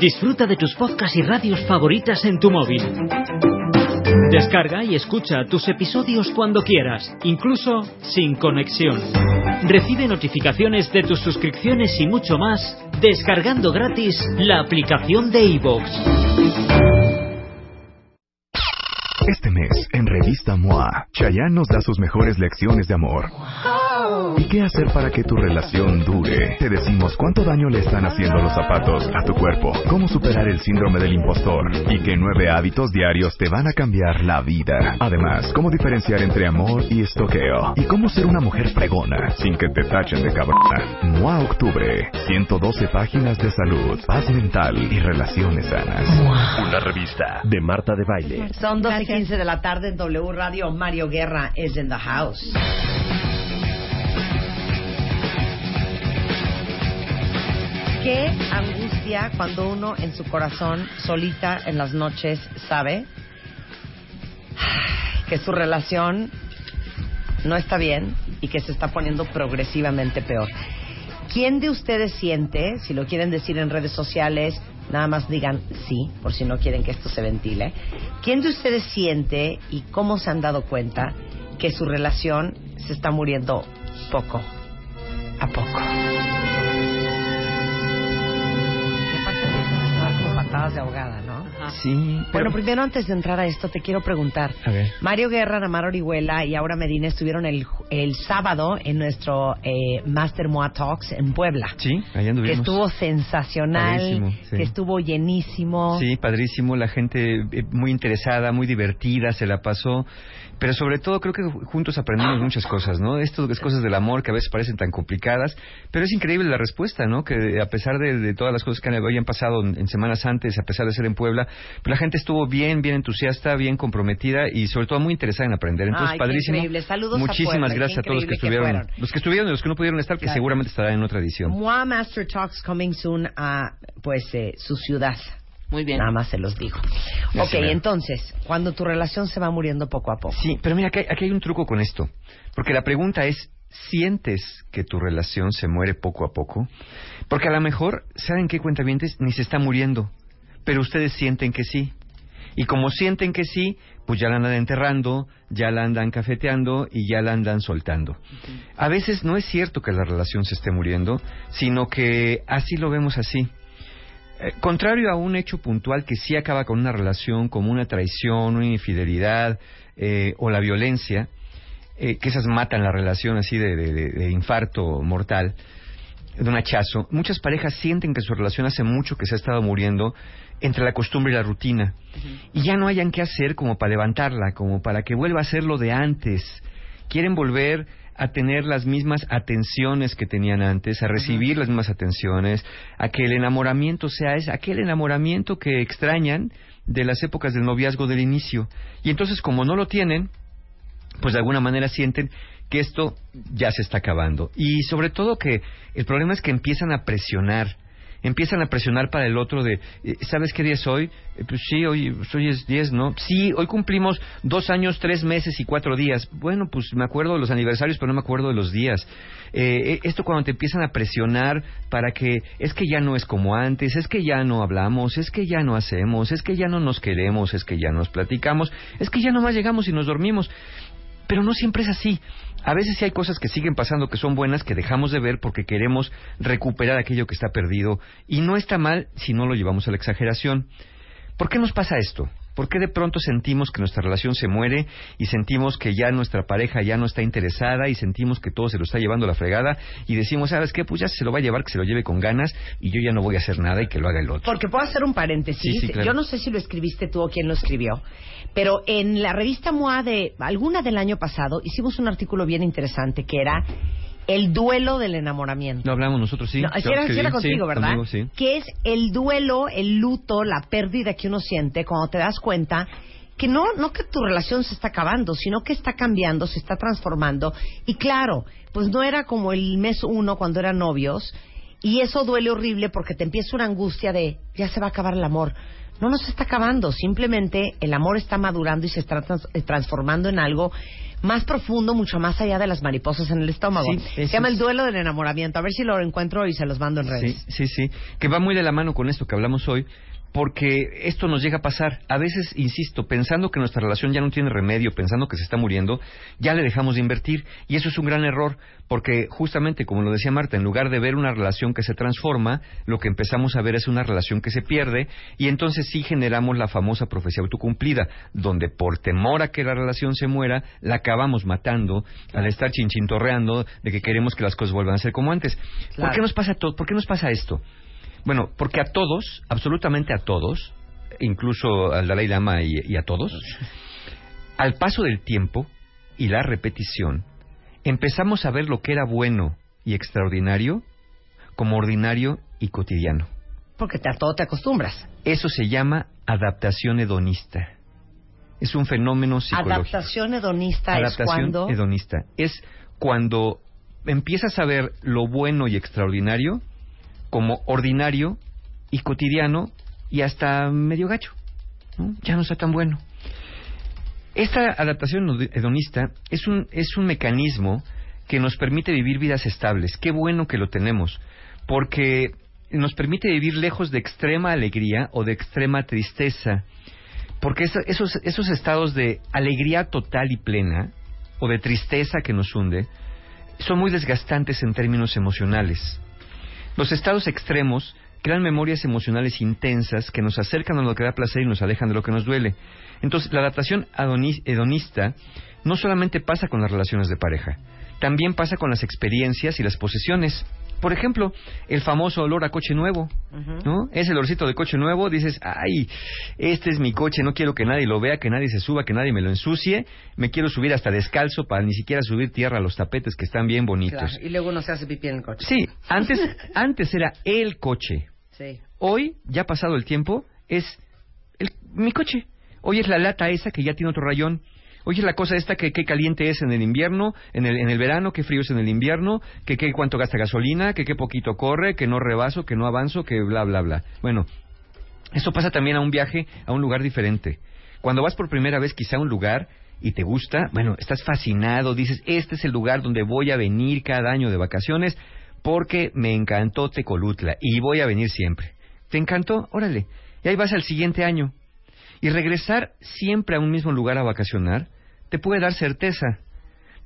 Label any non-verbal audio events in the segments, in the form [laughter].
Disfruta de tus podcasts y radios favoritas en tu móvil. Descarga y escucha tus episodios cuando quieras, incluso sin conexión. Recibe notificaciones de tus suscripciones y mucho más descargando gratis la aplicación de iVoox. Este mes, en Revista MOA, Chayanne nos da sus mejores lecciones de amor. ¿Y qué hacer para que tu relación dure? Te decimos cuánto daño le están haciendo los zapatos a tu cuerpo, cómo superar el síndrome del impostor y qué nueve hábitos diarios te van a cambiar la vida. Además, cómo diferenciar entre amor y estoqueo y cómo ser una mujer fregona sin que te tachen de cabrona. MOA Octubre, 112 páginas de salud, paz mental y relaciones sanas. Una revista de Marta de Baile. Son 12 y 15 de la tarde en W Radio. Mario Guerra is in the house. Qué angustia cuando uno en su corazón, solita en las noches, sabe [sighs] que su relación no está bien y que se está poniendo progresivamente peor. ¿Quién de ustedes siente, si lo quieren decir en redes sociales, nada más digan sí, por si no quieren que esto se ventile, ¿quién de ustedes siente y cómo se han dado cuenta que su relación se está muriendo poco a poco? De ahogada, ¿no? Sí, pero... Bueno, primero antes de entrar a esto te quiero preguntar. A ver. Mario Guerra, Namar Orihuela y Aura Medina estuvieron el, el sábado en nuestro eh, Master Moa Talks en Puebla. Sí, allá Que anduvimos. estuvo sensacional, Padrísimo, sí. que estuvo llenísimo. Sí, padrísimo, la gente eh, muy interesada, muy divertida, se la pasó, pero sobre todo creo que juntos aprendimos muchas cosas, ¿no? Esto es cosas del amor que a veces parecen tan complicadas, pero es increíble la respuesta, ¿no? Que a pesar de, de todas las cosas que habían pasado en, en semanas antes, a pesar de ser en Puebla, pues la gente estuvo bien, bien entusiasta, bien comprometida y sobre todo muy interesada en aprender. Entonces, Ay, padrísimo. increíble. Saludos a Muchísimas gracias a todos los que estuvieron, los que estuvieron y los que no pudieron estar, que seguramente estarán en otra edición. Moa Master Talks coming soon a pues eh, su ciudad. Muy bien. Nada más se los digo. Ya ok, entonces, cuando tu relación se va muriendo poco a poco. Sí, pero mira, aquí hay, aquí hay un truco con esto. Porque la pregunta es, ¿sientes que tu relación se muere poco a poco? Porque a lo mejor, ¿saben qué cuentavientes? Ni se está muriendo. Pero ustedes sienten que sí. Y como sienten que sí, pues ya la andan enterrando, ya la andan cafeteando y ya la andan soltando. A veces no es cierto que la relación se esté muriendo, sino que así lo vemos así. Eh, contrario a un hecho puntual que sí acaba con una relación, como una traición, una infidelidad eh, o la violencia, eh, que esas matan la relación así de, de- infarto mortal, de un hachazo, muchas parejas sienten que su relación hace mucho que se ha estado muriendo entre la costumbre y la rutina. Y ya no hayan qué hacer como para levantarla, como para que vuelva a ser lo de antes. Quieren volver a tener las mismas atenciones que tenían antes, a recibir las mismas atenciones, a que el enamoramiento sea es aquel enamoramiento que extrañan de las épocas del noviazgo del inicio. Y entonces como no lo tienen, pues de alguna manera sienten que esto ya se está acabando. Y sobre todo que el problema es que empiezan a presionar. Empiezan a presionar para el otro de, eh, ¿sabes qué día es hoy? Eh, pues sí, hoy, hoy es 10, ¿no? Sí, hoy cumplimos dos años, tres meses y cuatro días. Bueno, pues me acuerdo de los aniversarios, pero no me acuerdo de los días. Eh, eh, esto cuando te empiezan a presionar para que es que ya no es como antes, es que ya no hablamos, es que ya no hacemos, es que ya no nos queremos, es que ya nos platicamos, es que ya nomás llegamos y nos dormimos. Pero no siempre es así. A veces sí hay cosas que siguen pasando que son buenas que dejamos de ver porque queremos recuperar aquello que está perdido. Y no está mal si no lo llevamos a la exageración. ¿Por qué nos pasa esto? ¿Por qué de pronto sentimos que nuestra relación se muere y sentimos que ya nuestra pareja ya no está interesada y sentimos que todo se lo está llevando a la fregada y decimos, ¿sabes qué? Pues ya se lo va a llevar, que se lo lleve con ganas y yo ya no voy a hacer nada y que lo haga el otro. Porque puedo hacer un paréntesis. Sí, sí, claro. Yo no sé si lo escribiste tú o quién lo escribió, pero en la revista MOA de alguna del año pasado hicimos un artículo bien interesante que era el duelo del enamoramiento. Lo hablamos nosotros, sí. No, si era, era contigo, sí, ¿verdad? conmigo, sí. Que es el duelo, el luto, la pérdida que uno siente cuando te das cuenta que no, no que tu relación se está acabando, sino que está cambiando, se está transformando. Y claro, pues no era como el mes uno cuando eran novios. Y eso duele horrible porque te empieza una angustia de ya se va a acabar el amor. No nos está acabando, simplemente el amor está madurando y se está eh, transformando en algo más profundo, mucho más allá de las mariposas en el estómago. se llama el duelo del enamoramiento. A ver si lo encuentro y se los mando en redes. Sí, sí, sí. Que va muy de la mano con esto que hablamos hoy, porque esto nos llega a pasar. A veces, insisto, pensando que nuestra relación ya no tiene remedio, pensando que se está muriendo, ya le dejamos de invertir. Y eso es un gran error, porque justamente, como lo decía Marta, en lugar de ver una relación que se transforma, lo que empezamos a ver es una relación que se pierde, y entonces sí generamos la famosa profecía autocumplida, donde por temor a que la relación se muera, la acabamos matando al estar chinchintorreando de que queremos que las cosas vuelvan a ser como antes. ¿Por qué nos pasa todo? ¿Por qué nos pasa esto? Bueno, porque a todos, absolutamente a todos, incluso al Dalai Lama y, a todos, al paso del tiempo y la repetición, empezamos a ver lo que era bueno y extraordinario como ordinario y cotidiano. Porque a todo te acostumbras. Eso se llama adaptación hedonista. Es un fenómeno psicológico. Adaptación hedonista es cuando... hedonista es cuando empiezas a ver lo bueno y extraordinario como ordinario y cotidiano y hasta medio gacho. Ya no está tan bueno. Esta adaptación hedonista es un, es un mecanismo que nos permite vivir vidas estables. Qué bueno que lo tenemos, porque nos permite vivir lejos de extrema alegría o de extrema tristeza. Porque esos, esos estados de alegría total y plena o de tristeza que nos hunde son muy desgastantes en términos emocionales. Los estados extremos crean memorias emocionales intensas que nos acercan a lo que da placer y nos alejan de lo que nos duele. Entonces, la adaptación hedonista no solamente pasa con las relaciones de pareja, también pasa con las experiencias y las posesiones. Por ejemplo, el famoso olor a coche nuevo, ¿no? Ese olorcito de coche nuevo, dices, ay, este es mi coche, no quiero que nadie lo vea, que nadie se suba, que nadie me lo ensucie, me quiero subir hasta descalzo para ni siquiera subir tierra a los tapetes que están bien bonitos. y luego uno se hace pipí en el coche. Sí, [laughs] antes, antes era el coche. Sí. Hoy, ya pasado el tiempo, es el, mi coche. Hoy es la lata esa que ya tiene otro rayón. Oye, la cosa esta que qué caliente es en el invierno, en el, en el verano, qué frío es en el invierno, que qué cuánto gasta gasolina, que qué poquito corre, que no rebaso, que no avanzo, que bla, bla, bla. Bueno, eso pasa también a un viaje a un lugar diferente. Cuando vas por primera vez quizá a un lugar y te gusta, bueno, estás fascinado, dices, este es el lugar donde voy a venir cada año de vacaciones porque me encantó Tecolutla y voy a venir siempre. ¿Te encantó? Órale. Y ahí vas al siguiente año. Y regresar siempre a un mismo lugar a vacacionar te puede dar certeza,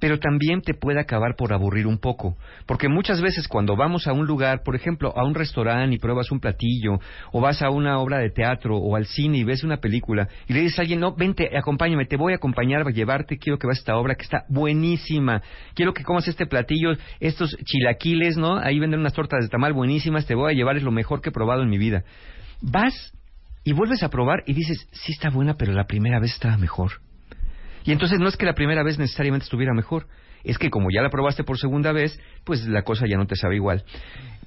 pero también te puede acabar por aburrir un poco, porque muchas veces cuando vamos a un lugar, por ejemplo, a un restaurante y pruebas un platillo, o vas a una obra de teatro o al cine y ves una película y le dices a alguien, no, vente, acompáñame, te voy a acompañar, a llevarte, quiero que veas esta obra que está buenísima, quiero que comas este platillo, estos chilaquiles, ¿no? Ahí venden unas tortas de tamal buenísimas, te voy a llevar, es lo mejor que he probado en mi vida. Vas y vuelves a probar y dices, sí está buena, pero la primera vez estaba mejor. Y entonces no es que la primera vez necesariamente estuviera mejor, es que como ya la probaste por segunda vez, pues la cosa ya no te sabe igual.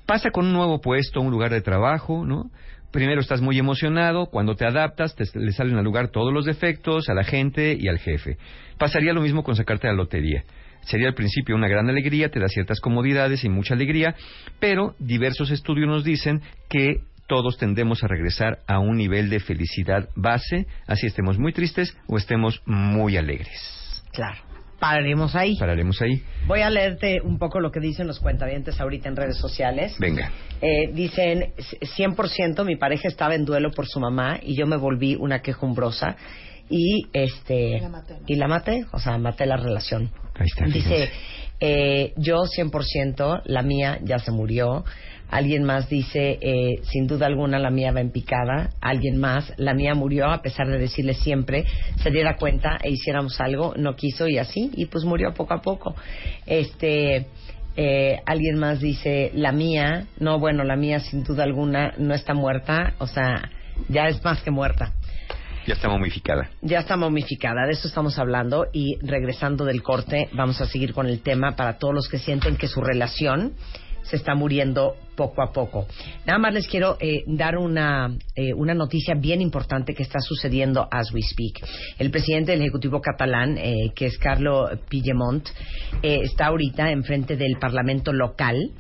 Pasa con un nuevo puesto, un lugar de trabajo, ¿no? Primero estás muy emocionado, cuando te adaptas te, le salen al lugar todos los defectos, a la gente y al jefe. Pasaría lo mismo con sacarte la lotería. Sería al principio una gran alegría, te da ciertas comodidades y mucha alegría, pero diversos estudios nos dicen que todos tendemos a regresar a un nivel de felicidad base, así estemos muy tristes o estemos muy alegres. Claro. Pararemos ahí. Pararemos ahí. Voy a leerte un poco lo que dicen los cuentavientes ahorita en redes sociales. Venga. Eh, dicen, 100% mi pareja estaba en duelo por su mamá y yo me volví una quejumbrosa y este y la maté, o sea, maté la relación. Ahí está. Dice, eh, yo 100%, la mía ya se murió. Alguien más dice, eh, sin duda alguna la mía va en picada. Alguien más, la mía murió a pesar de decirle siempre, se diera cuenta e hiciéramos algo, no quiso y así, y pues murió poco a poco. Este, eh, alguien más dice, la mía, no, bueno, la mía sin duda alguna no está muerta, o sea, ya es más que muerta. Ya está momificada. Ya está momificada, de eso estamos hablando y regresando del corte vamos a seguir con el tema para todos los que sienten que su relación se está muriendo poco a poco. Nada más les quiero eh, dar una, eh, una noticia bien importante que está sucediendo as we speak. El presidente del Ejecutivo catalán, eh, que es Carlo Pillemont, está ahorita enfrente del Parlamento local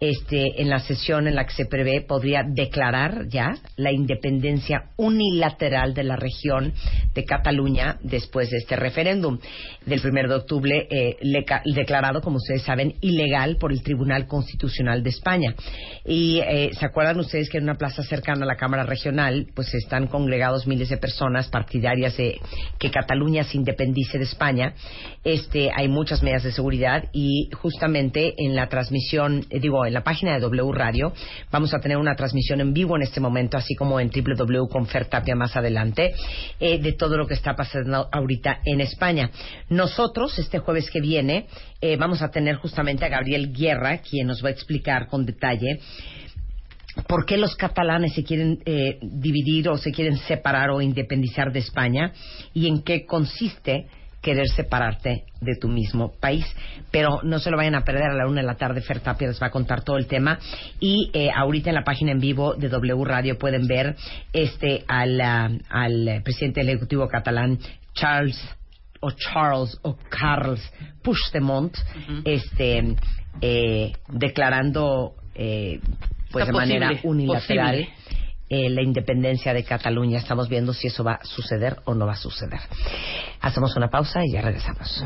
este, en la sesión en la que se prevé, podría declarar ya la independencia unilateral de la región de Cataluña después de este referéndum del 1 de octubre, eh, declarado, como ustedes saben, ilegal por el Tribunal Constitucional de España. Y eh, se acuerdan ustedes que en una plaza cercana a la Cámara Regional, pues están congregados miles de personas partidarias de que Cataluña se independice de España. Este, hay muchas medidas de seguridad y justamente en la transmisión, eh, digo, en la página de W Radio, vamos a tener una transmisión en vivo en este momento, así como en www.confertapia más adelante, eh, de todo lo que está pasando ahorita en España. Nosotros, este jueves que viene, eh, vamos a tener justamente a Gabriel Guerra, quien nos va a explicar con detalle por qué los catalanes se quieren eh, dividir o se quieren separar o independizar de España y en qué consiste querer separarte de tu mismo país. Pero no se lo vayan a perder a la una de la tarde. Fer Tapia les va a contar todo el tema. Y eh, ahorita en la página en vivo de W Radio pueden ver este al, ah, al presidente del Ejecutivo catalán, Charles o Charles o Carles Puigdemont, este, eh, declarando eh, pues de manera unilateral eh, la independencia de Cataluña. Estamos viendo si eso va a suceder o no va a suceder. Hacemos una pausa y ya regresamos.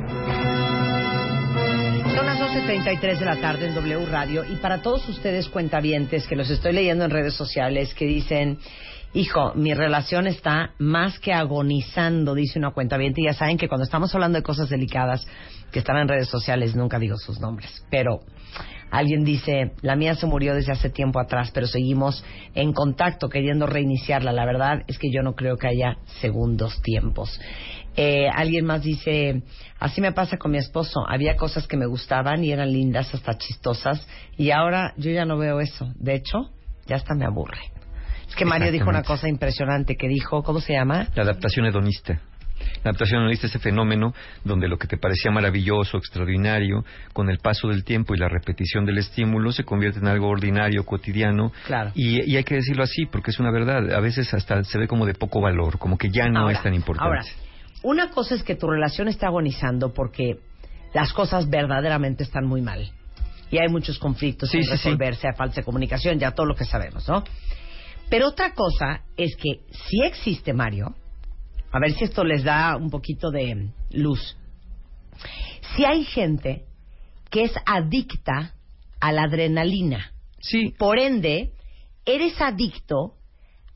Son las 12.33 de la tarde en W Radio y para todos ustedes cuentavientes que los estoy leyendo en redes sociales que dicen, hijo, mi relación está más que agonizando, dice una cuentaviente y ya saben que cuando estamos hablando de cosas delicadas que están en redes sociales nunca digo sus nombres, pero Alguien dice, la mía se murió desde hace tiempo atrás, pero seguimos en contacto queriendo reiniciarla. La verdad es que yo no creo que haya segundos tiempos. Eh, alguien más dice, así me pasa con mi esposo. Había cosas que me gustaban y eran lindas, hasta chistosas, y ahora yo ya no veo eso. De hecho, ya hasta me aburre. Es que Mario dijo una cosa impresionante que dijo, ¿cómo se llama? La adaptación hedonista. La adaptación analista ese fenómeno donde lo que te parecía maravilloso, extraordinario, con el paso del tiempo y la repetición del estímulo se convierte en algo ordinario, cotidiano. Claro. Y, hay que decirlo así porque es una verdad. A veces hasta se ve como de poco valor, como que ya no es tan importante. Ahora, una cosa es que tu relación está agonizando porque las cosas verdaderamente están muy mal. Y hay muchos conflictos sin resolverse, a falta de comunicación, ya todo lo que sabemos, ¿no? Pero otra cosa es que si existe, Mario, a ver si esto les da un poquito de luz. Si hay gente que es adicta a la adrenalina, sí. por ende, eres adicto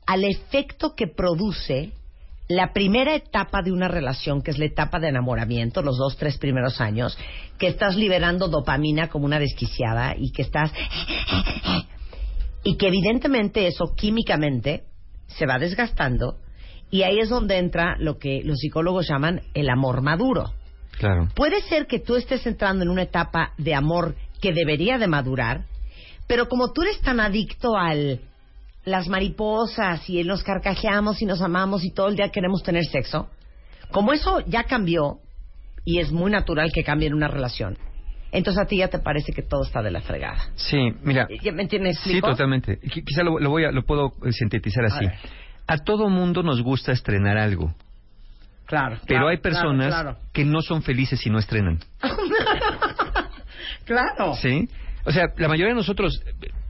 al efecto que produce la primera etapa de una relación, que es la etapa de enamoramiento, los dos, tres primeros años, que estás liberando dopamina como una desquiciada y que estás... y que evidentemente eso químicamente se va desgastando y ahí es donde entra lo que los psicólogos llaman el amor maduro. Claro. Puede ser que tú estés entrando en una etapa de amor que debería de madurar, pero como tú eres tan adicto al las mariposas y nos carcajeamos y nos amamos y todo el día queremos tener sexo, como eso ya cambió y es muy natural que cambie en una relación, entonces a ti ya te parece que todo está de la fregada. Sí, mira. ¿Me entiendes? Sí, totalmente. Quizá lo, voy a, lo puedo sintetizar así a todo mundo nos gusta estrenar algo. Claro. Pero hay personas que no son felices si no estrenan. [laughs] claro. ¿Sí? O sea, la mayoría de nosotros,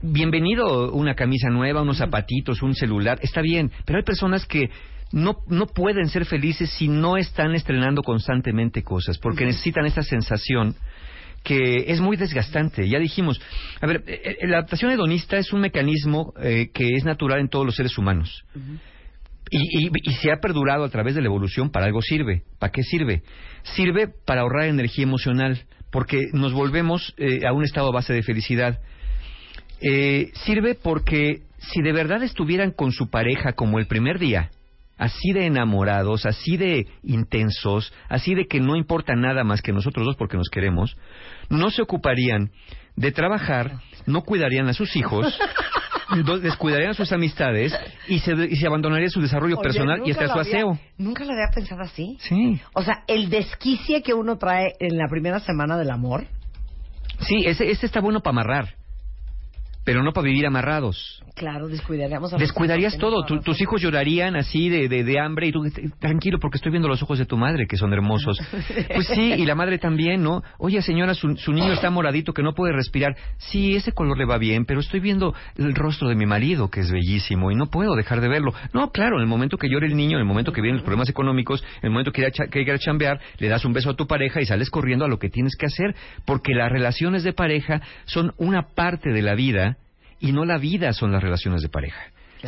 bienvenido una camisa nueva, unos zapatitos, un celular, está bien, pero hay personas que no, no pueden ser felices si no están estrenando constantemente cosas, porque necesitan esa sensación que es muy desgastante. Ya dijimos, a ver, eh, eh, la adaptación hedonista es un mecanismo eh, que es natural en todos los seres humanos. y, y, se ha perdurado a través de la evolución, para algo sirve. ¿Para qué sirve? Sirve para ahorrar energía emocional, porque nos volvemos a un estado base de felicidad. sirve porque si de verdad estuvieran con su pareja como el primer día, así de enamorados, así de intensos, así de que no importa nada más que nosotros dos porque nos queremos, no se ocuparían de trabajar, no cuidarían a sus hijos, [laughs] descuidarían a sus amistades y se, y se abandonaría su desarrollo personal y hasta su aseo. Nunca lo había pensado así. Sí. O sea, el desquicie que uno trae en la primera semana del amor. Sí, ese, ese está bueno para amarrar. pero no para vivir amarrados. Claro, descuidaríamos a Descuidarías todo. tus hijos llorarían así de, de, hambre y tú, tranquilo, porque estoy viendo los ojos de tu madre, que son hermosos. [laughs] Pues sí, y la madre también, ¿no? Oye, señora, su, niño está moradito, que no puede respirar. Sí, ese color le va bien, pero estoy viendo el rostro de mi marido, que es bellísimo, y no puedo dejar de verlo. No, claro, en el momento que llore el niño, en el momento que vienen los problemas económicos, en el momento que quiera, que chambear, le das un beso a tu pareja y sales corriendo a lo que tienes que hacer, porque las relaciones de pareja son una parte de la vida y no la vida son las relaciones de pareja.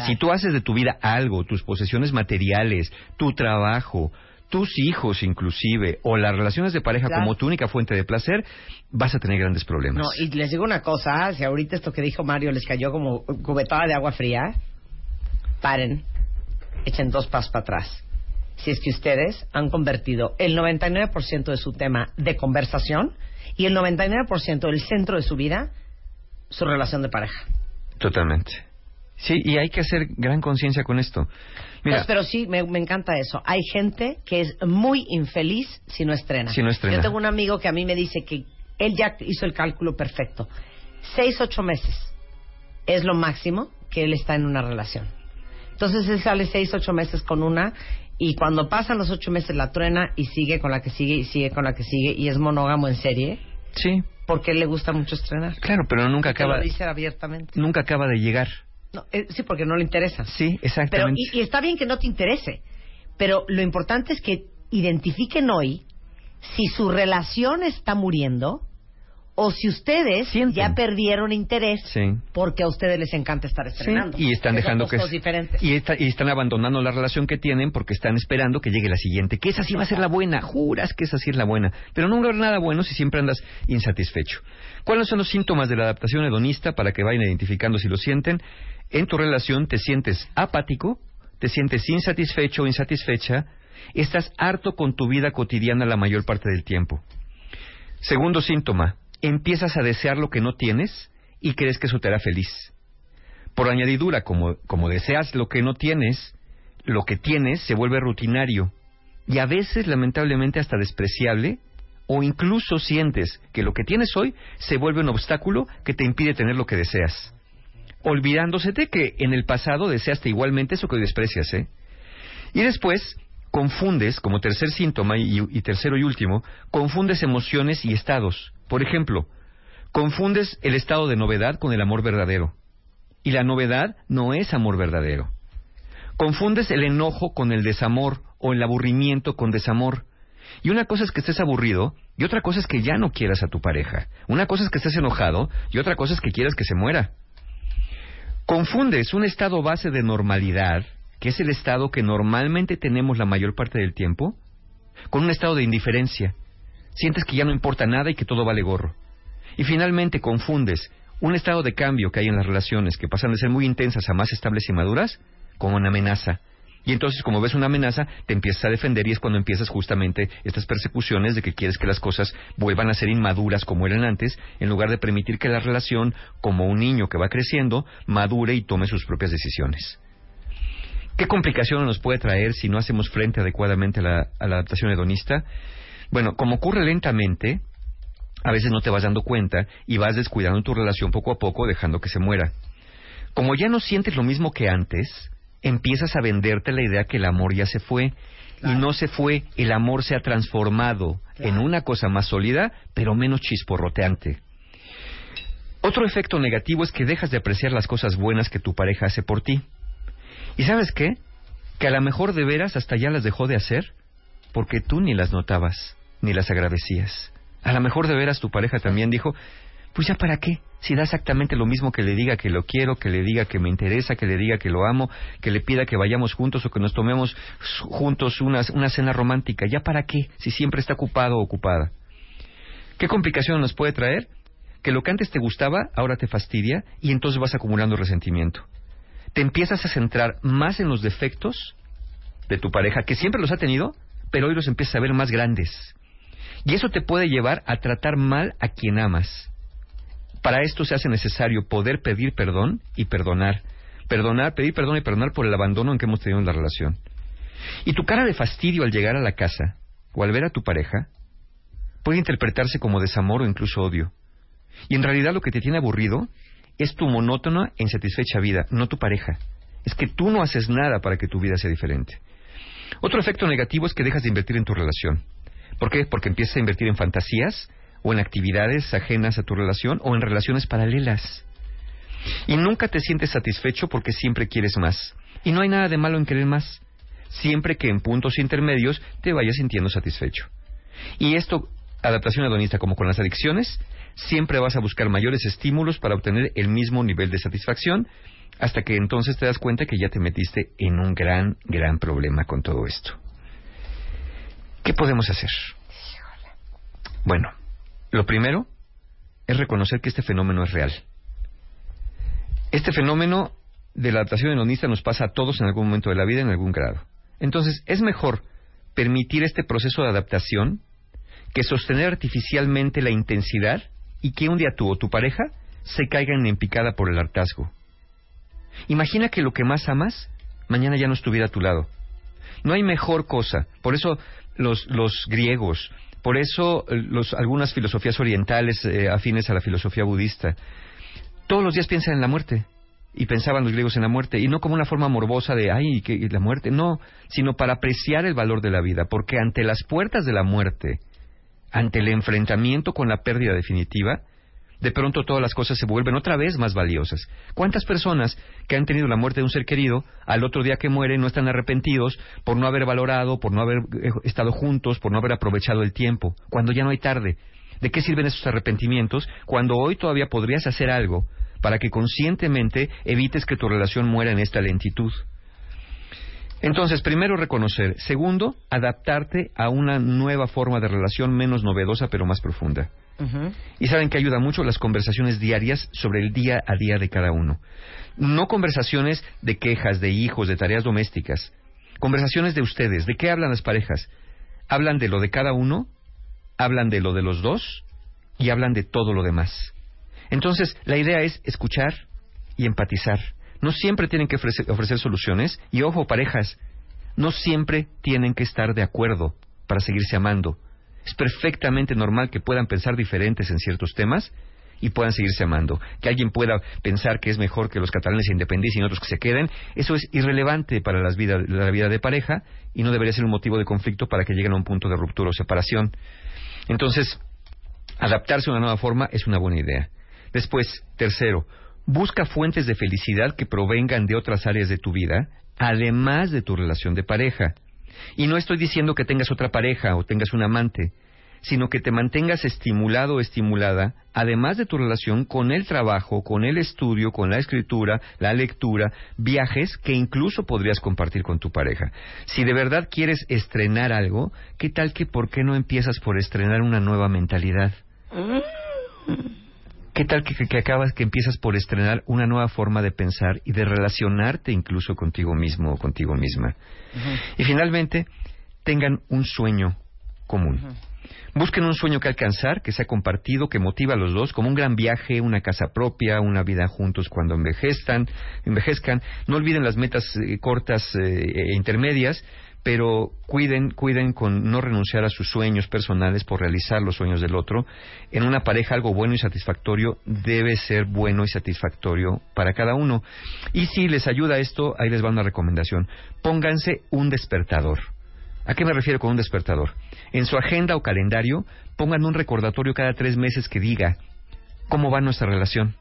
Si tú haces de tu vida algo, tus posesiones materiales, tu trabajo, tus hijos inclusive, o las relaciones de pareja como tu única fuente de placer, vas a tener grandes problemas. No, y les digo una cosa, si ahorita esto que dijo Mario les cayó como cubetada de agua fría, paren, echen dos pasos para atrás. Si es que ustedes han convertido el 99% de su tema de conversación y el 99% del centro de su vida, su relación de pareja. Totalmente. Sí, y hay que hacer gran conciencia con esto. Mira, pues, pero sí, me, encanta eso. Hay gente que es muy infeliz si no estrena. Si no estrena. Yo tengo un amigo que a mí me dice que él ya hizo el cálculo perfecto. Seis, ocho meses es lo máximo que él está en una relación. Entonces él sale seis, ocho meses con una y cuando pasan los ocho meses la truena y sigue con la que sigue y sigue con la que sigue y es monógamo en serie. Sí porque le gusta mucho estrenar. Claro, pero nunca acaba. Lo dice abiertamente. Nunca acaba de llegar. No, eh, sí, porque no le interesa. Sí, exactamente. y, está bien que no te interese, pero lo importante es que identifiquen hoy si su relación está muriendo o si ustedes ya perdieron interés porque a ustedes les encanta estar estrenando. Y están dejando que y, y, están abandonando la relación que tienen porque están esperando que llegue la siguiente, que esa sí va a ser la buena, juras que esa sí es la buena, pero no va a haber nada bueno si siempre andas insatisfecho. ¿Cuáles son los síntomas de la adaptación hedonista para que vayan identificando si lo sienten? En tu relación te sientes apático, te sientes insatisfecho o insatisfecha, estás harto con tu vida cotidiana la mayor parte del tiempo. Segundo síntoma, empiezas a desear lo que no tienes y crees que eso te hará feliz. Por añadidura, como, como deseas lo que no tienes, lo que tienes se vuelve rutinario y a veces, lamentablemente, hasta despreciable, o incluso sientes que lo que tienes hoy se vuelve un obstáculo que te impide tener lo que deseas. Olvidándose de que en el pasado deseaste igualmente eso que desprecias, ¿eh? Y después confundes, como tercer síntoma y tercero y último, confundes emociones y estados. Por ejemplo, confundes el estado de novedad con el amor verdadero. Y la novedad no es amor verdadero. Confundes el enojo con el desamor o el aburrimiento con desamor. Y una cosa es que estés aburrido y otra cosa es que ya no quieras a tu pareja. Una cosa es que estés enojado y otra cosa es que quieras que se muera. Confundes un estado base de normalidad, que es el estado que normalmente tenemos la mayor parte del tiempo, con un estado de indiferencia, sientes que ya no importa nada y que todo vale gorro. Y finalmente confundes un estado de cambio que hay en las relaciones, que pasan de ser muy intensas a más estables y maduras, con una amenaza. Y entonces, como ves una amenaza, te empiezas a defender y es cuando empiezas justamente estas persecuciones de que quieres que las cosas vuelvan a ser inmaduras como eran antes, en lugar de permitir que la relación, como un niño que va creciendo, madure y tome sus propias decisiones. ¿Qué complicaciones nos puede traer si no hacemos frente adecuadamente a la, a la adaptación hedonista? Bueno, como ocurre lentamente, a veces no te vas dando cuenta y vas descuidando tu relación poco a poco, dejando que se muera. Como ya no sientes lo mismo que antes, empiezas a venderte la idea que el amor ya se fue. Y no se fue, el amor se ha transformado en una cosa más sólida, pero menos chisporroteante. Otro efecto negativo es que dejas de apreciar las cosas buenas que tu pareja hace por ti. ¿Y sabes qué? Que a lo mejor de veras hasta ya las dejó de hacer porque tú ni las notabas ni las agradecías. A lo mejor de veras tu pareja también dijo, pues ya para qué, si da exactamente lo mismo que le diga que lo quiero, que le diga que me interesa, que le diga que lo amo, que le pida que vayamos juntos o que nos tomemos juntos una, una cena romántica, ya para qué, si siempre está ocupado o ocupada. ¿Qué complicación nos puede traer? Que lo que antes te gustaba ahora te fastidia y entonces vas acumulando resentimiento. Te empiezas a centrar más en los defectos de tu pareja, que siempre los ha tenido, pero hoy los empiezas a ver más grandes y eso te puede llevar a tratar mal a quien amas. Para esto se hace necesario poder pedir perdón y perdonar. Perdonar, pedir perdón y perdonar por el abandono en que hemos tenido en la relación. Y tu cara de fastidio al llegar a la casa o al ver a tu pareja puede interpretarse como desamor o incluso odio. Y en realidad lo que te tiene aburrido es tu monótona e insatisfecha vida, no tu pareja. Es que tú no haces nada para que tu vida sea diferente. Otro efecto negativo es que dejas de invertir en tu relación. ¿Por qué? Porque empiezas a invertir en fantasías o en actividades ajenas a tu relación o en relaciones paralelas. Y nunca te sientes satisfecho porque siempre quieres más. Y no hay nada de malo en querer más, siempre que en puntos intermedios te vayas sintiendo satisfecho. Y esto, adaptación hedonista como con las adicciones, siempre vas a buscar mayores estímulos para obtener el mismo nivel de satisfacción, hasta que entonces te das cuenta que ya te metiste en un gran, gran problema con todo esto. ¿Qué podemos hacer? Bueno, lo primero es reconocer que este fenómeno es real. Este fenómeno de la adaptación hedonista nos pasa a todos en algún momento de la vida, en algún grado. Entonces, es mejor permitir este proceso de adaptación que sostener artificialmente la intensidad y que un día tú o tu pareja se caigan en picada por el hartazgo. Imagina que lo que más amas mañana ya no estuviera a tu lado. No hay mejor cosa. Por eso los, los griegos, por eso eh, los, algunas filosofías orientales eh, afines a la filosofía budista, todos los días piensan en la muerte. Y pensaban los griegos en la muerte, y no como una forma morbosa de, ay, que la muerte, no, sino para apreciar el valor de la vida, porque ante las puertas de la muerte, ante el enfrentamiento con la pérdida definitiva, de pronto todas las cosas se vuelven otra vez más valiosas. ¿Cuántas personas que han tenido la muerte de un ser querido, al otro día que muere no están arrepentidos por no haber valorado, por no haber eh, estado juntos, por no haber aprovechado el tiempo, cuando ya no hay tarde? ¿De qué sirven esos arrepentimientos cuando hoy todavía podrías hacer algo para que conscientemente evites que tu relación muera en esta lentitud? Entonces, primero reconocer. Segundo, adaptarte a una nueva forma de relación menos novedosa pero más profunda. Y saben que ayuda mucho las conversaciones diarias sobre el día a día de cada uno. No conversaciones de quejas, de hijos, de tareas domésticas. Conversaciones de ustedes. ¿De qué hablan las parejas? Hablan de lo de cada uno hablan de lo de los dos y hablan de todo lo demás. Entonces, la idea es escuchar y empatizar. No siempre tienen que ofrecer, soluciones y ojo, parejas, no siempre tienen que estar de acuerdo para seguirse amando. Es perfectamente normal que puedan pensar diferentes en ciertos temas y puedan seguirse amando. Que alguien pueda pensar que es mejor que los catalanes se independicen y otros que se queden, eso es irrelevante para las la vida de pareja y no debería ser un motivo de conflicto para que lleguen a un punto de ruptura o separación. Entonces, adaptarse a una nueva forma es una buena idea. Después, tercero, busca fuentes de felicidad que provengan de otras áreas de tu vida, además de tu relación de pareja. Y no estoy diciendo que tengas otra pareja o tengas un amante sino que te mantengas estimulado o estimulada, además de tu relación con el trabajo, con el estudio, con la escritura, la lectura, viajes que incluso podrías compartir con tu pareja. Si de verdad quieres estrenar algo, ¿qué tal que por qué no empiezas por estrenar una nueva mentalidad? ¿Qué tal que, acabas que empiezas por estrenar una nueva forma de pensar y de relacionarte incluso contigo mismo o contigo misma? Y finalmente, tengan un sueño común. Busquen un sueño que alcanzar, que sea compartido, que motiva a los dos, como un gran viaje, una casa propia, una vida juntos cuando envejezcan. envejezcan. No olviden las metas eh, cortas eh, e intermedias, pero cuiden, cuiden con no renunciar a sus sueños personales por realizar los sueños del otro. En una pareja algo bueno y satisfactorio debe ser bueno y satisfactorio para cada uno. Y si les ayuda esto, ahí les va una recomendación. Pónganse un despertador. ¿A qué me refiero con un despertador? En su agenda o calendario pongan un recordatorio cada tres meses que diga cómo va nuestra relación.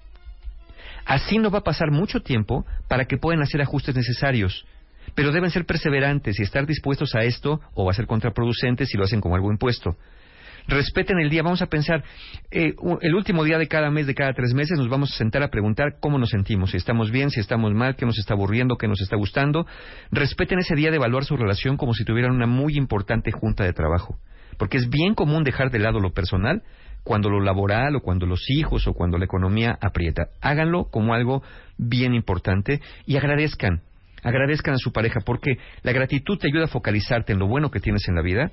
Así no va a pasar mucho tiempo para que puedan hacer ajustes necesarios, pero deben ser perseverantes y estar dispuestos a esto o va a ser contraproducente si lo hacen como algo impuesto respeten el día. Vamos a pensar, eh, el último día de cada mes, de cada tres meses, nos vamos a sentar a preguntar cómo nos sentimos, si estamos bien, si estamos mal, qué nos está aburriendo, qué nos está gustando. Respeten ese día de evaluar su relación como si tuvieran una muy importante junta de trabajo. Porque es bien común dejar de lado lo personal cuando lo laboral o cuando los hijos o cuando la economía aprieta. Háganlo como algo bien importante y agradezcan. Agradezcan a su pareja porque la gratitud te ayuda a focalizarte en lo bueno que tienes en la vida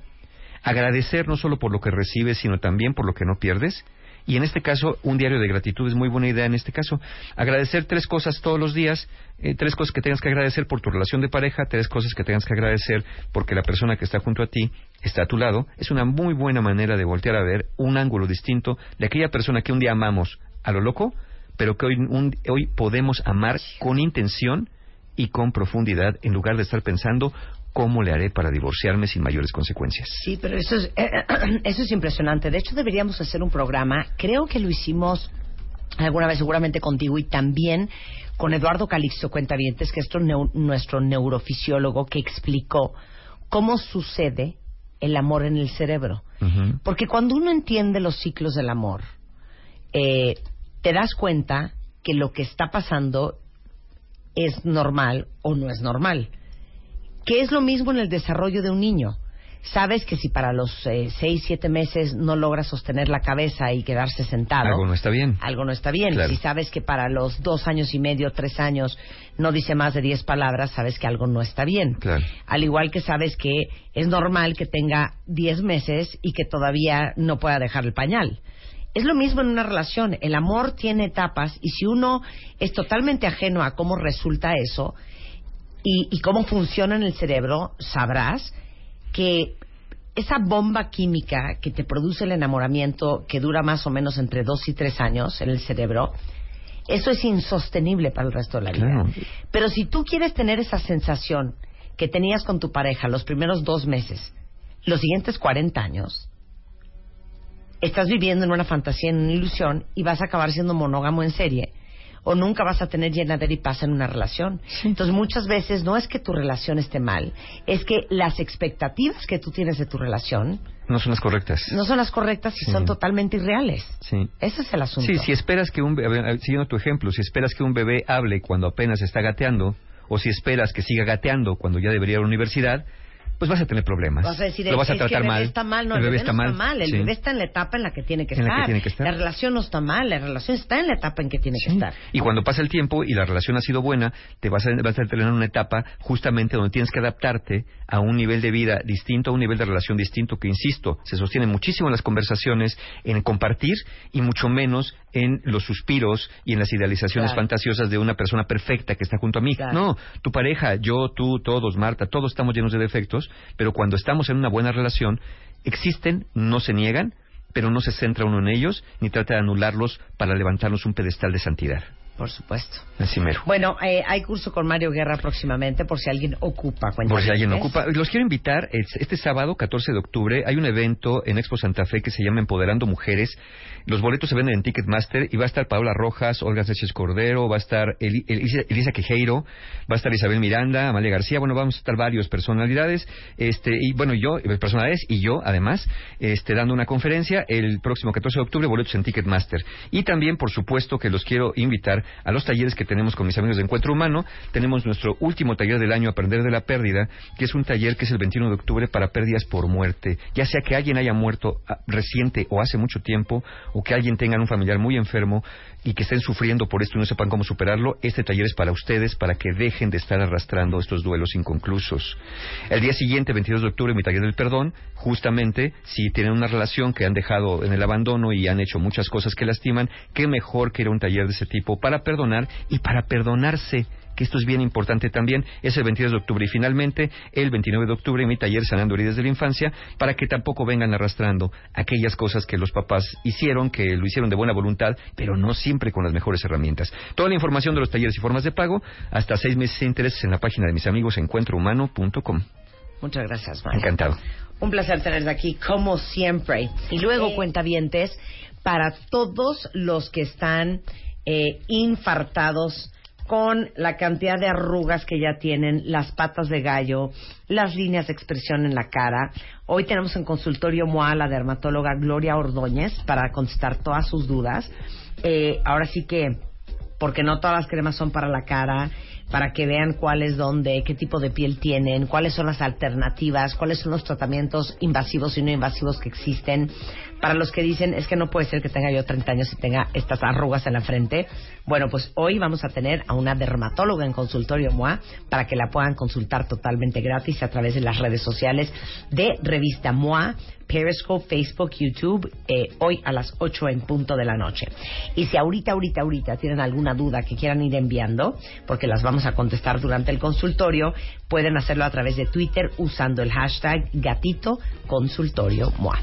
agradecer no solo por lo que recibes, sino también por lo que no pierdes. Y en este caso, un diario de gratitud es muy buena idea en este caso. Agradecer tres cosas todos los días, eh, tres cosas que tengas que agradecer por tu relación de pareja, tres cosas que tengas que agradecer porque la persona que está junto a ti está a tu lado. Es una muy buena manera de voltear a ver un ángulo distinto de aquella persona que un día amamos a lo loco, pero que hoy, hoy podemos amar con intención y con profundidad en lugar de estar pensando cómo le haré para divorciarme sin mayores consecuencias. Sí, pero eso es, [clears throat] eso es impresionante. De hecho, deberíamos hacer un programa, creo que lo hicimos alguna vez seguramente contigo y también con Eduardo Calixto Cuentavientes, que es nuestro neurofisiólogo que explicó cómo sucede el amor en el cerebro. Porque cuando uno entiende los ciclos del amor, eh, te das cuenta que lo que está pasando es normal o no es normal. Que es lo mismo en el desarrollo de un niño sabes que si para los eh, seis, siete meses no logras sostener la cabeza y quedarse sentado... Algo no está bien. Algo no está bien. Si sabes que para los dos años y medio, tres años, no dice más de diez palabras, sabes que algo no está bien. Al igual que sabes que es normal que tenga diez meses y que todavía no pueda dejar el pañal. Es lo mismo en una relación. El amor tiene etapas y si uno es totalmente ajeno a cómo resulta eso y, y cómo funciona en el cerebro, sabrás que esa bomba química que te produce el enamoramiento, que dura más o menos entre dos y tres años en el cerebro, eso es insostenible para el resto de la vida. Pero si tú quieres tener esa sensación que tenías con tu pareja los primeros dos meses, los siguientes 40 años, estás viviendo en una fantasía, en una ilusión y vas a acabar siendo monógamo en serie o nunca vas a tener llenadera y paz en una relación. Entonces, muchas veces no es que tu relación esté mal, es que las expectativas que tú tienes de tu relación no son las correctas. No son las correctas y son totalmente irreales. Sí. Ese es el asunto. Sí, si esperas que un bebé, siguiendo tu ejemplo, si esperas que un bebé hable cuando apenas está gateando, o si esperas que siga gateando cuando ya debería ir a la universidad, pues vas a tener problemas. Vas a decir, lo vas a tratar mal. Está mal. No, el, bebé, está, mal. El bebé está en la etapa en la que tiene que, estar. La relación no está mal, la relación está en la etapa en que tiene que estar. Y cuando pasa el tiempo y la relación ha sido buena, te vas a, vas a tener una etapa justamente donde tienes que adaptarte a un nivel de vida distinto, a un nivel de relación distinto, que insisto, se sostiene muchísimo en las conversaciones, en compartir y mucho menos en los suspiros y en las idealizaciones fantasiosas de una persona perfecta que está junto a mí. No, tu pareja, yo, tú, todos, Marta, todos estamos llenos de defectos, pero cuando estamos en una buena relación, existen, no se niegan, pero no se centra uno en ellos ni trata de anularlos para levantarnos un pedestal de santidad. Por supuesto. Así mero. Bueno, eh, hay curso con Mario Guerra próximamente por si alguien ocupa. Por si alguien ocupa. Los quiero invitar. Este sábado, 14 de octubre, hay un evento en Expo Santa Fe que se llama Empoderando Mujeres. Los boletos se venden en Ticketmaster y va a estar Paola Rojas, Olga Sánchez Cordero, va a estar Elisa, Quejeiro, va a estar Isabel Miranda, Amalia García. Bueno, vamos a estar varios personalidades. Este, y bueno, yo, eh, personalidades y yo, además, este, dando una conferencia el próximo 14 de octubre, boletos en Ticketmaster. Y también, por supuesto, que los quiero invitar a los talleres que tenemos con mis amigos de Encuentro Humano. Tenemos nuestro último taller del año, Aprender de la Pérdida, que es un taller que es el 21 de octubre para pérdidas por muerte. Ya sea que alguien haya muerto ah, reciente o hace mucho tiempo, o que alguien tenga un familiar muy enfermo y que estén sufriendo por esto y no sepan cómo superarlo, este taller es para ustedes, para que dejen de estar arrastrando estos duelos inconclusos. El día siguiente, 22 de octubre, mi taller del perdón, justamente, si tienen una relación que han dejado en el abandono y han hecho muchas cosas que lastiman, qué mejor que ir a un taller de ese tipo para perdonar y para perdonarse que esto es bien importante también, es el 22 de octubre y finalmente el 29 de octubre mi taller Sanando Heridas de la Infancia para que tampoco vengan arrastrando aquellas cosas que los papás hicieron, que lo hicieron de buena voluntad, pero no siempre con las mejores herramientas. Toda la información de los talleres y formas de pago, hasta seis meses de interés en la página de mis amigos encuentrohumano.com. Muchas gracias, Mario. Encantado. Un placer tenerte aquí, como siempre. Y luego, cuenta cuentavientes, para todos los que están eh, infartados con la cantidad de arrugas que ya tienen, las patas de gallo, las líneas de expresión en la cara. Hoy tenemos en consultorio MOA la dermatóloga Gloria Ordóñez para contestar todas sus dudas. Eh, ahora sí que, porque no todas las cremas son para la cara, para que vean cuál es dónde, qué tipo de piel tienen, cuáles son las alternativas, cuáles son los tratamientos invasivos y no invasivos que existen. Para los que dicen, es que no puede ser que tenga yo 30 años y tenga estas arrugas en la frente. Bueno, pues hoy vamos a tener a una dermatóloga en consultorio MOA para que la puedan consultar totalmente gratis a través de las redes sociales de Revista MOA, Periscope, Facebook, YouTube, eh, hoy a las 8 en punto de la noche. Y si ahorita, ahorita, ahorita tienen alguna duda que quieran ir enviando, porque las vamos a contestar durante el consultorio, pueden hacerlo a través de Twitter usando el hashtag gatito consultorio MOA.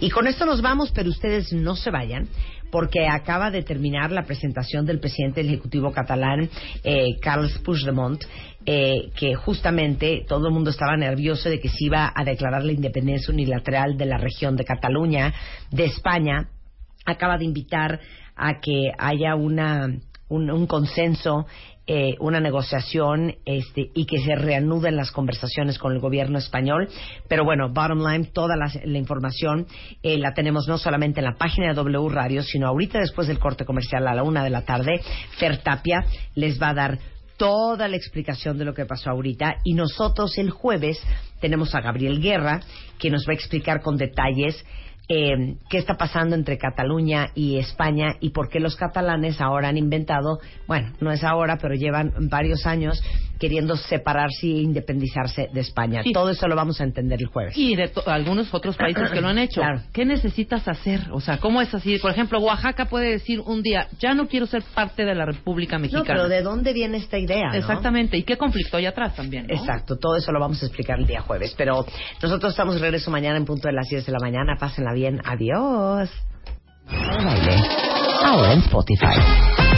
Y con esto nos vamos, pero ustedes no se vayan porque acaba de terminar la presentación del presidente del Ejecutivo catalán, eh, Carles Puigdemont, eh, que justamente todo el mundo estaba nervioso de que se iba a declarar la independencia unilateral de la región de Cataluña, de España. Acaba de invitar a que haya una, un consenso eh, una negociación este, y que se reanuden las conversaciones con el gobierno español. Pero bueno, bottom line, toda la, información eh, la tenemos no solamente en la página de W Radio, sino ahorita después del corte comercial a la una de la tarde, Fer Tapia les va a dar toda la explicación de lo que pasó ahorita y nosotros el jueves tenemos a Gabriel Guerra que nos va a explicar con detalles eh, qué está pasando entre Cataluña y España y por qué los catalanes ahora han inventado, bueno, no es ahora, pero llevan varios años queriendo separarse e independizarse de España. Todo eso lo vamos a entender el jueves. Y de algunos otros países que lo han hecho. ¿Qué necesitas hacer? O sea, ¿cómo es así? Por ejemplo, Oaxaca puede decir un día, ya no quiero ser parte de la República Mexicana. No, pero ¿de dónde viene esta idea? Exactamente. ¿Y qué conflicto hay atrás también? Exacto. Todo eso lo vamos a explicar el día jueves. Pero nosotros estamos de regreso mañana en punto de las 10 de la mañana. Pásenla bien. Adiós. Ahora en Spotify